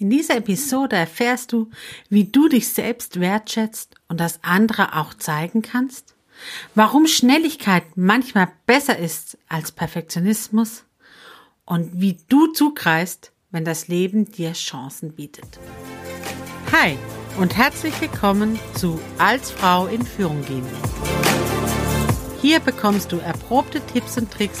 In dieser Episode erfährst du, wie du dich selbst wertschätzt und das andere auch zeigen kannst, warum Schnelligkeit manchmal besser ist als Perfektionismus und wie du zugreifst, wenn das Leben dir Chancen bietet. Hi und herzlich willkommen zu Als Frau in Führung gehen. Hier bekommst du erprobte Tipps und Tricks,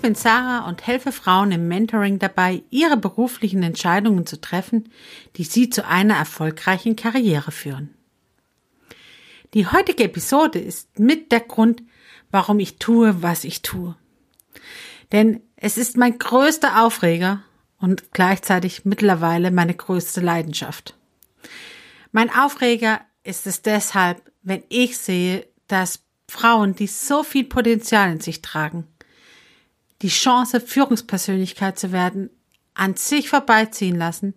Ich bin Sarah und helfe Frauen im Mentoring dabei, ihre beruflichen Entscheidungen zu treffen, die sie zu einer erfolgreichen Karriere führen. Die heutige Episode ist mit der Grund, warum ich tue, was ich tue. Denn es ist mein größter Aufreger und gleichzeitig mittlerweile meine größte Leidenschaft. Mein Aufreger ist es deshalb, wenn ich sehe, dass Frauen, die so viel Potenzial in sich tragen, die Chance, Führungspersönlichkeit zu werden, an sich vorbeiziehen lassen,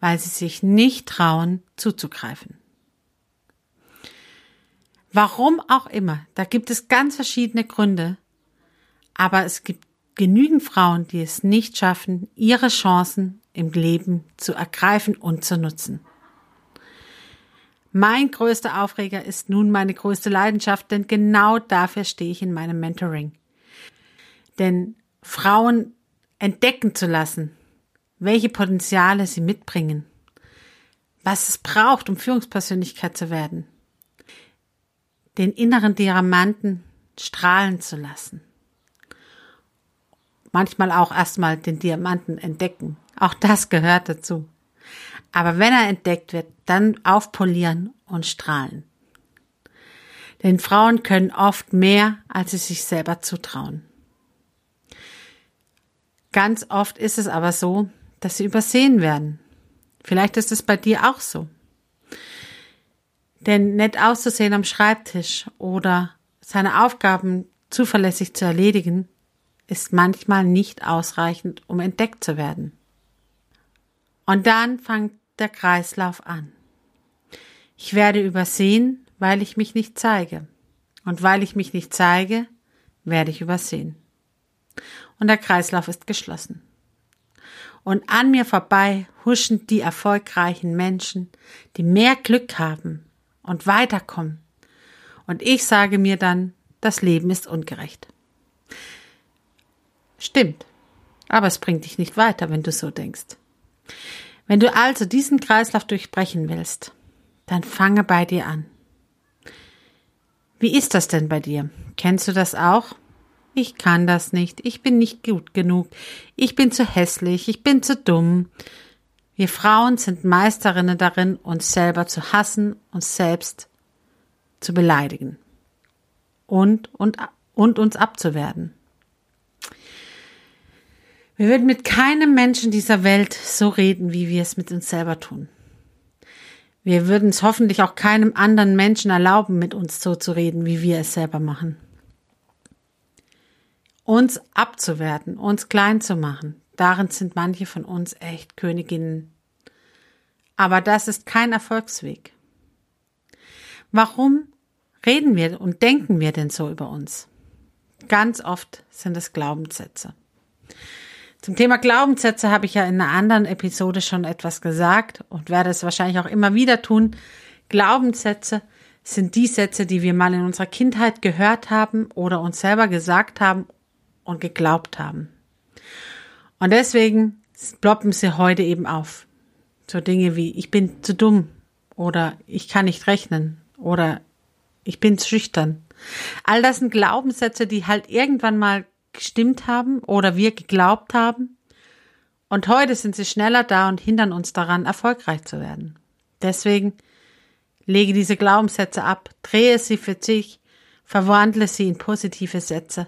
weil sie sich nicht trauen, zuzugreifen. Warum auch immer, da gibt es ganz verschiedene Gründe, aber es gibt genügend Frauen, die es nicht schaffen, ihre Chancen im Leben zu ergreifen und zu nutzen. Mein größter Aufreger ist nun meine größte Leidenschaft, denn genau dafür stehe ich in meinem Mentoring. Denn Frauen entdecken zu lassen, welche Potenziale sie mitbringen, was es braucht, um Führungspersönlichkeit zu werden, den inneren Diamanten strahlen zu lassen. Manchmal auch erstmal den Diamanten entdecken. Auch das gehört dazu. Aber wenn er entdeckt wird, dann aufpolieren und strahlen. Denn Frauen können oft mehr, als sie sich selber zutrauen. Ganz oft ist es aber so, dass sie übersehen werden. Vielleicht ist es bei dir auch so. Denn nett auszusehen am Schreibtisch oder seine Aufgaben zuverlässig zu erledigen, ist manchmal nicht ausreichend, um entdeckt zu werden. Und dann fängt der Kreislauf an. Ich werde übersehen, weil ich mich nicht zeige. Und weil ich mich nicht zeige, werde ich übersehen. Und der Kreislauf ist geschlossen. Und an mir vorbei huschen die erfolgreichen Menschen, die mehr Glück haben, und weiterkommen. Und ich sage mir dann, das Leben ist ungerecht. Stimmt, aber es bringt dich nicht weiter, wenn du so denkst. Wenn du also diesen Kreislauf durchbrechen willst, dann fange bei dir an. Wie ist das denn bei dir? Kennst du das auch? Ich kann das nicht, ich bin nicht gut genug, ich bin zu hässlich, ich bin zu dumm, wir Frauen sind Meisterinnen darin, uns selber zu hassen, uns selbst zu beleidigen und, und, und uns abzuwerden. Wir würden mit keinem Menschen dieser Welt so reden, wie wir es mit uns selber tun. Wir würden es hoffentlich auch keinem anderen Menschen erlauben, mit uns so zu reden, wie wir es selber machen. Uns abzuwerten, uns klein zu machen, Darin sind manche von uns echt Königinnen. Aber das ist kein Erfolgsweg. Warum reden wir und denken wir denn so über uns? Ganz oft sind es Glaubenssätze. Zum Thema Glaubenssätze habe ich ja in einer anderen Episode schon etwas gesagt und werde es wahrscheinlich auch immer wieder tun. Glaubenssätze sind die Sätze, die wir mal in unserer Kindheit gehört haben oder uns selber gesagt haben und geglaubt haben. Und deswegen ploppen sie heute eben auf. So Dinge wie ich bin zu dumm oder ich kann nicht rechnen oder ich bin schüchtern. All das sind Glaubenssätze, die halt irgendwann mal gestimmt haben oder wir geglaubt haben. Und heute sind sie schneller da und hindern uns daran, erfolgreich zu werden. Deswegen lege diese Glaubenssätze ab, drehe sie für dich, verwandle sie in positive Sätze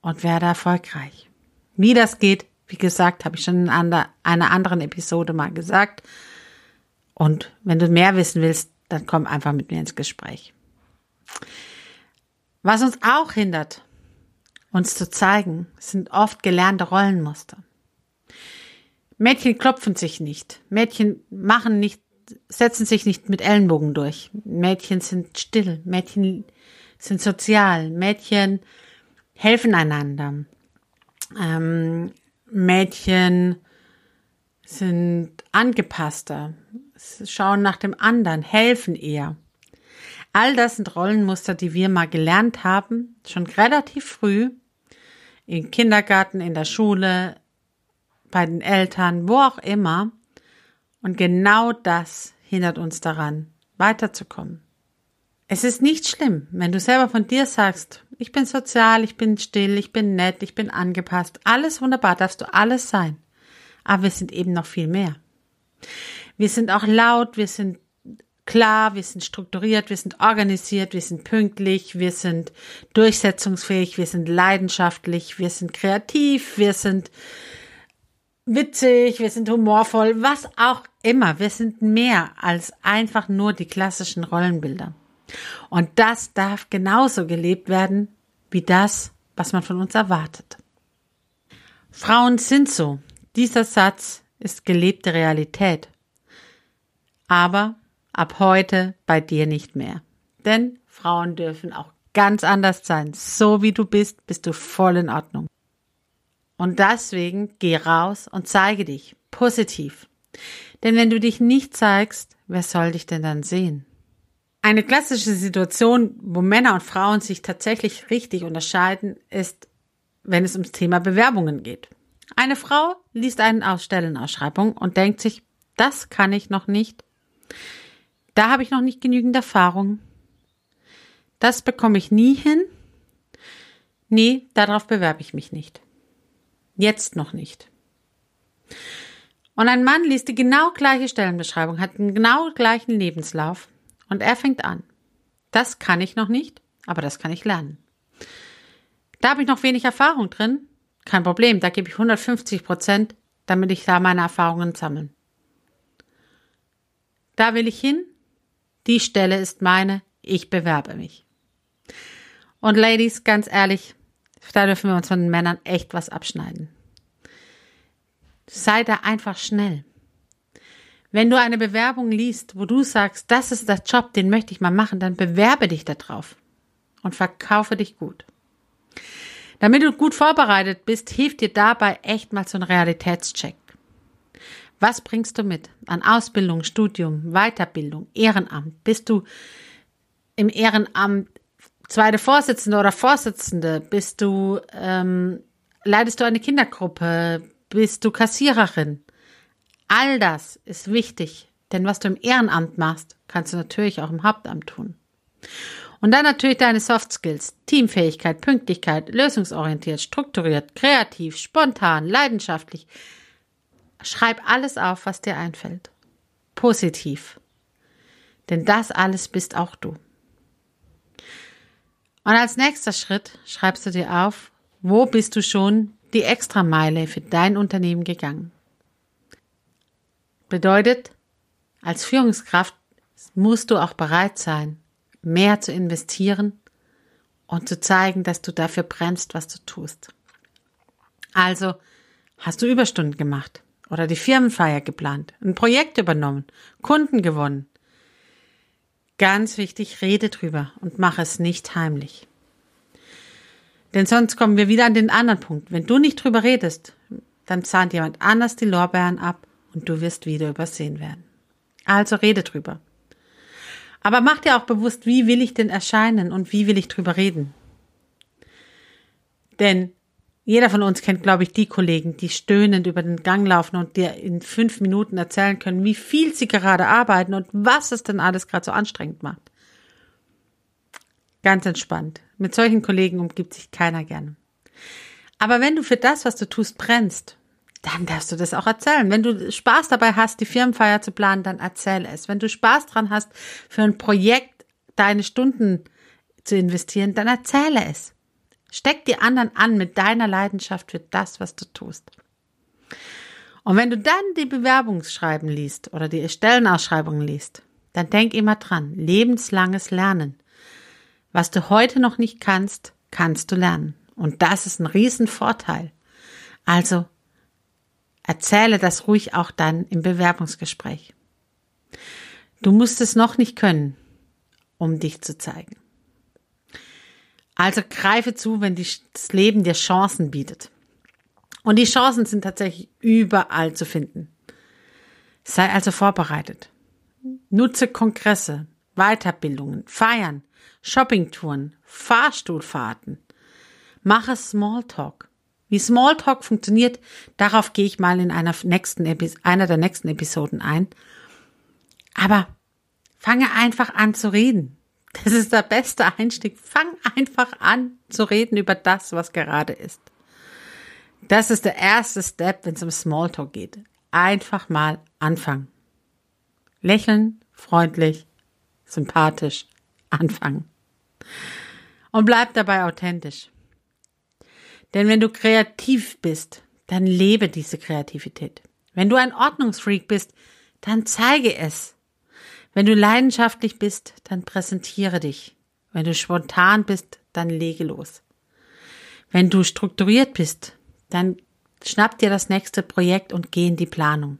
und werde erfolgreich. Wie das geht, wie gesagt, habe ich schon in einer anderen Episode mal gesagt. Und wenn du mehr wissen willst, dann komm einfach mit mir ins Gespräch. Was uns auch hindert, uns zu zeigen, sind oft gelernte Rollenmuster. Mädchen klopfen sich nicht. Mädchen machen nicht, setzen sich nicht mit Ellenbogen durch. Mädchen sind still. Mädchen sind sozial. Mädchen helfen einander. Ähm, Mädchen sind angepasster, schauen nach dem anderen, helfen eher. All das sind Rollenmuster, die wir mal gelernt haben, schon relativ früh, im Kindergarten, in der Schule, bei den Eltern, wo auch immer. Und genau das hindert uns daran, weiterzukommen. Es ist nicht schlimm, wenn du selber von dir sagst, ich bin sozial, ich bin still, ich bin nett, ich bin angepasst. Alles wunderbar, darfst du alles sein. Aber wir sind eben noch viel mehr. Wir sind auch laut, wir sind klar, wir sind strukturiert, wir sind organisiert, wir sind pünktlich, wir sind durchsetzungsfähig, wir sind leidenschaftlich, wir sind kreativ, wir sind witzig, wir sind humorvoll, was auch immer. Wir sind mehr als einfach nur die klassischen Rollenbilder. Und das darf genauso gelebt werden wie das, was man von uns erwartet. Frauen sind so. Dieser Satz ist gelebte Realität. Aber ab heute bei dir nicht mehr. Denn Frauen dürfen auch ganz anders sein. So wie du bist, bist du voll in Ordnung. Und deswegen geh raus und zeige dich positiv. Denn wenn du dich nicht zeigst, wer soll dich denn dann sehen? Eine klassische Situation, wo Männer und Frauen sich tatsächlich richtig unterscheiden, ist, wenn es ums Thema Bewerbungen geht. Eine Frau liest eine Stellenausschreibung und denkt sich, das kann ich noch nicht. Da habe ich noch nicht genügend Erfahrung. Das bekomme ich nie hin. Nee, darauf bewerbe ich mich nicht. Jetzt noch nicht. Und ein Mann liest die genau gleiche Stellenbeschreibung, hat den genau gleichen Lebenslauf und er fängt an. Das kann ich noch nicht, aber das kann ich lernen. Da habe ich noch wenig Erfahrung drin. Kein Problem, da gebe ich 150 Prozent, damit ich da meine Erfahrungen sammeln. Da will ich hin. Die Stelle ist meine. Ich bewerbe mich. Und Ladies, ganz ehrlich, da dürfen wir uns von den Männern echt was abschneiden. Sei da einfach schnell. Wenn du eine Bewerbung liest, wo du sagst, das ist der Job, den möchte ich mal machen, dann bewerbe dich darauf und verkaufe dich gut. Damit du gut vorbereitet bist, hilft dir dabei echt mal so ein Realitätscheck. Was bringst du mit an Ausbildung, Studium, Weiterbildung, Ehrenamt? Bist du im Ehrenamt zweite Vorsitzende oder Vorsitzende? Bist du ähm, leitest du eine Kindergruppe? Bist du Kassiererin? All das ist wichtig, denn was du im Ehrenamt machst, kannst du natürlich auch im Hauptamt tun. Und dann natürlich deine Soft Skills, Teamfähigkeit, Pünktlichkeit, lösungsorientiert, strukturiert, kreativ, spontan, leidenschaftlich. Schreib alles auf, was dir einfällt. Positiv. Denn das alles bist auch du. Und als nächster Schritt schreibst du dir auf, wo bist du schon die Extrameile für dein Unternehmen gegangen? Bedeutet, als Führungskraft musst du auch bereit sein, mehr zu investieren und zu zeigen, dass du dafür brennst, was du tust. Also hast du Überstunden gemacht oder die Firmenfeier geplant, ein Projekt übernommen, Kunden gewonnen. Ganz wichtig, rede drüber und mach es nicht heimlich. Denn sonst kommen wir wieder an den anderen Punkt. Wenn du nicht drüber redest, dann zahlt jemand anders die Lorbeeren ab und du wirst wieder übersehen werden. Also rede drüber. Aber mach dir auch bewusst, wie will ich denn erscheinen und wie will ich drüber reden. Denn jeder von uns kennt, glaube ich, die Kollegen, die stöhnend über den Gang laufen und dir in fünf Minuten erzählen können, wie viel sie gerade arbeiten und was es denn alles gerade so anstrengend macht. Ganz entspannt. Mit solchen Kollegen umgibt sich keiner gerne. Aber wenn du für das, was du tust, brennst dann darfst du das auch erzählen. Wenn du Spaß dabei hast, die Firmenfeier zu planen, dann erzähl es. Wenn du Spaß dran hast, für ein Projekt deine Stunden zu investieren, dann erzähle es. Steck die anderen an mit deiner Leidenschaft für das, was du tust. Und wenn du dann die Bewerbungsschreiben liest oder die Stellenausschreibungen liest, dann denk immer dran, lebenslanges Lernen. Was du heute noch nicht kannst, kannst du lernen. Und das ist ein Riesenvorteil. Also erzähle das ruhig auch dann im Bewerbungsgespräch. Du musst es noch nicht können, um dich zu zeigen. Also greife zu, wenn das Leben dir Chancen bietet. Und die Chancen sind tatsächlich überall zu finden. Sei also vorbereitet. Nutze Kongresse, Weiterbildungen, Feiern, Shoppingtouren, Fahrstuhlfahrten. Mache Smalltalk. Wie Smalltalk funktioniert, darauf gehe ich mal in einer, nächsten, einer der nächsten Episoden ein. Aber fange einfach an zu reden. Das ist der beste Einstieg. Fang einfach an zu reden über das, was gerade ist. Das ist der erste Step, wenn es um Smalltalk geht. Einfach mal anfangen. Lächeln, freundlich, sympathisch, anfangen. Und bleib dabei authentisch. Denn wenn du kreativ bist, dann lebe diese Kreativität. Wenn du ein Ordnungsfreak bist, dann zeige es. Wenn du leidenschaftlich bist, dann präsentiere dich. Wenn du spontan bist, dann lege los. Wenn du strukturiert bist, dann schnapp dir das nächste Projekt und geh in die Planung.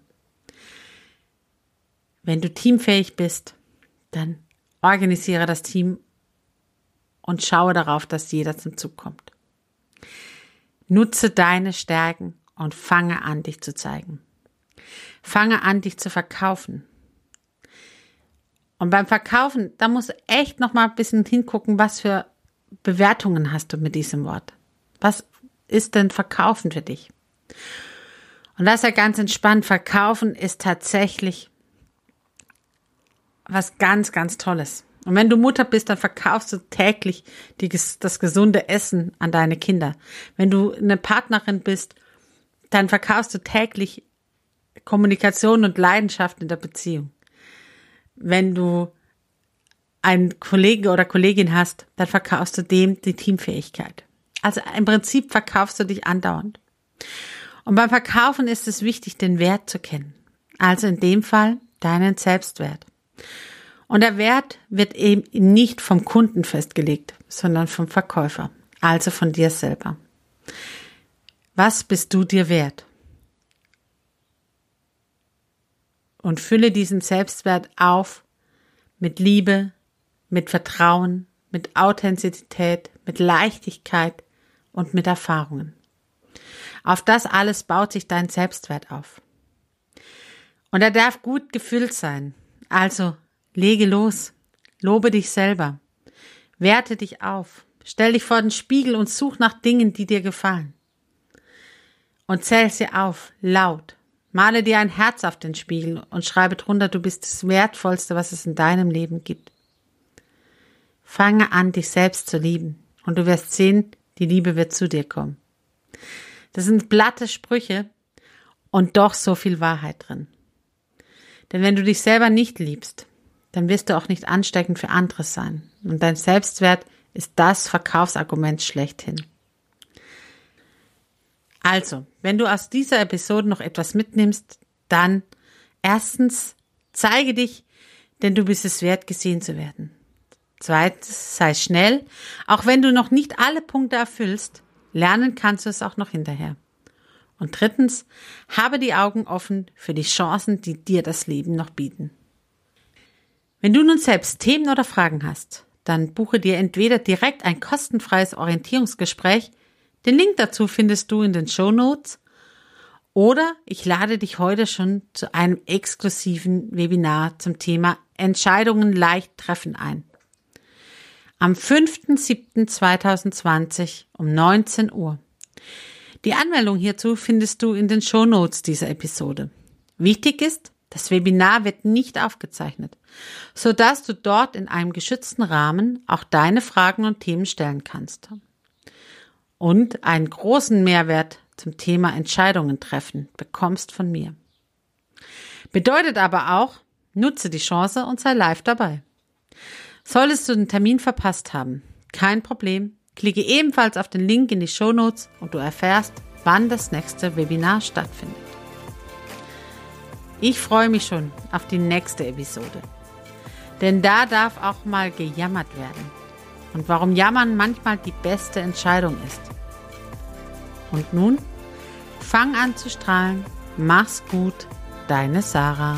Wenn du teamfähig bist, dann organisiere das Team und schaue darauf, dass jeder zum Zug kommt. Nutze deine Stärken und fange an, dich zu zeigen. Fange an, dich zu verkaufen. Und beim Verkaufen, da musst du echt noch mal ein bisschen hingucken, was für Bewertungen hast du mit diesem Wort. Was ist denn Verkaufen für dich? Und das ist ja ganz entspannt. Verkaufen ist tatsächlich was ganz, ganz Tolles. Und wenn du Mutter bist, dann verkaufst du täglich die, das gesunde Essen an deine Kinder. Wenn du eine Partnerin bist, dann verkaufst du täglich Kommunikation und Leidenschaft in der Beziehung. Wenn du einen Kollege oder Kollegin hast, dann verkaufst du dem die Teamfähigkeit. Also im Prinzip verkaufst du dich andauernd. Und beim Verkaufen ist es wichtig, den Wert zu kennen. Also in dem Fall deinen Selbstwert. Und der Wert wird eben nicht vom Kunden festgelegt, sondern vom Verkäufer, also von dir selber. Was bist du dir wert? Und fülle diesen Selbstwert auf mit Liebe, mit Vertrauen, mit Authentizität, mit Leichtigkeit, und mit Erfahrungen. Auf das alles baut sich dein Selbstwert auf. Und er darf gut gefüllt sein. Also lege los, lobe dich selber, werte dich auf, stell dich vor den Spiegel und such nach Dingen, die dir gefallen. Und zähl sie auf, laut. Male dir ein Herz auf den Spiegel und schreibe drunter, du bist das Wertvollste, was es in deinem Leben gibt. Fange an, dich selbst zu lieben und du wirst sehen, die Liebe wird zu dir kommen. Das sind platte Sprüche und doch so viel Wahrheit drin. Denn wenn du dich selber nicht liebst, dann wirst du auch nicht ansteckend für andere sein. Und dein Selbstwert ist das Verkaufsargument schlechthin. Also, wenn du aus dieser Episode noch etwas mitnimmst, dann erstens zeige dich, denn du bist es wert, gesehen zu werden. Zweitens, sei schnell. Auch wenn du noch nicht alle Punkte erfüllst, lernen kannst du es auch noch hinterher. Und drittens, habe die Augen offen für die Chancen, die dir das Leben noch bieten. Wenn du nun selbst Themen oder Fragen hast, dann buche dir entweder direkt ein kostenfreies Orientierungsgespräch, den Link dazu findest du in den Show Notes, oder ich lade dich heute schon zu einem exklusiven Webinar zum Thema Entscheidungen leicht treffen ein am 5.7.2020 um 19 Uhr. Die Anmeldung hierzu findest du in den Show Notes dieser Episode. Wichtig ist, das Webinar wird nicht aufgezeichnet, so dass du dort in einem geschützten Rahmen auch deine Fragen und Themen stellen kannst. Und einen großen Mehrwert zum Thema Entscheidungen treffen bekommst von mir. Bedeutet aber auch, nutze die Chance und sei live dabei. Solltest du den Termin verpasst haben, kein Problem. Klicke ebenfalls auf den Link in die Show Notes und du erfährst, wann das nächste Webinar stattfindet. Ich freue mich schon auf die nächste Episode. Denn da darf auch mal gejammert werden. und warum Jammern manchmal die beste Entscheidung ist. Und nun, fang an zu strahlen, mach's gut, deine Sarah.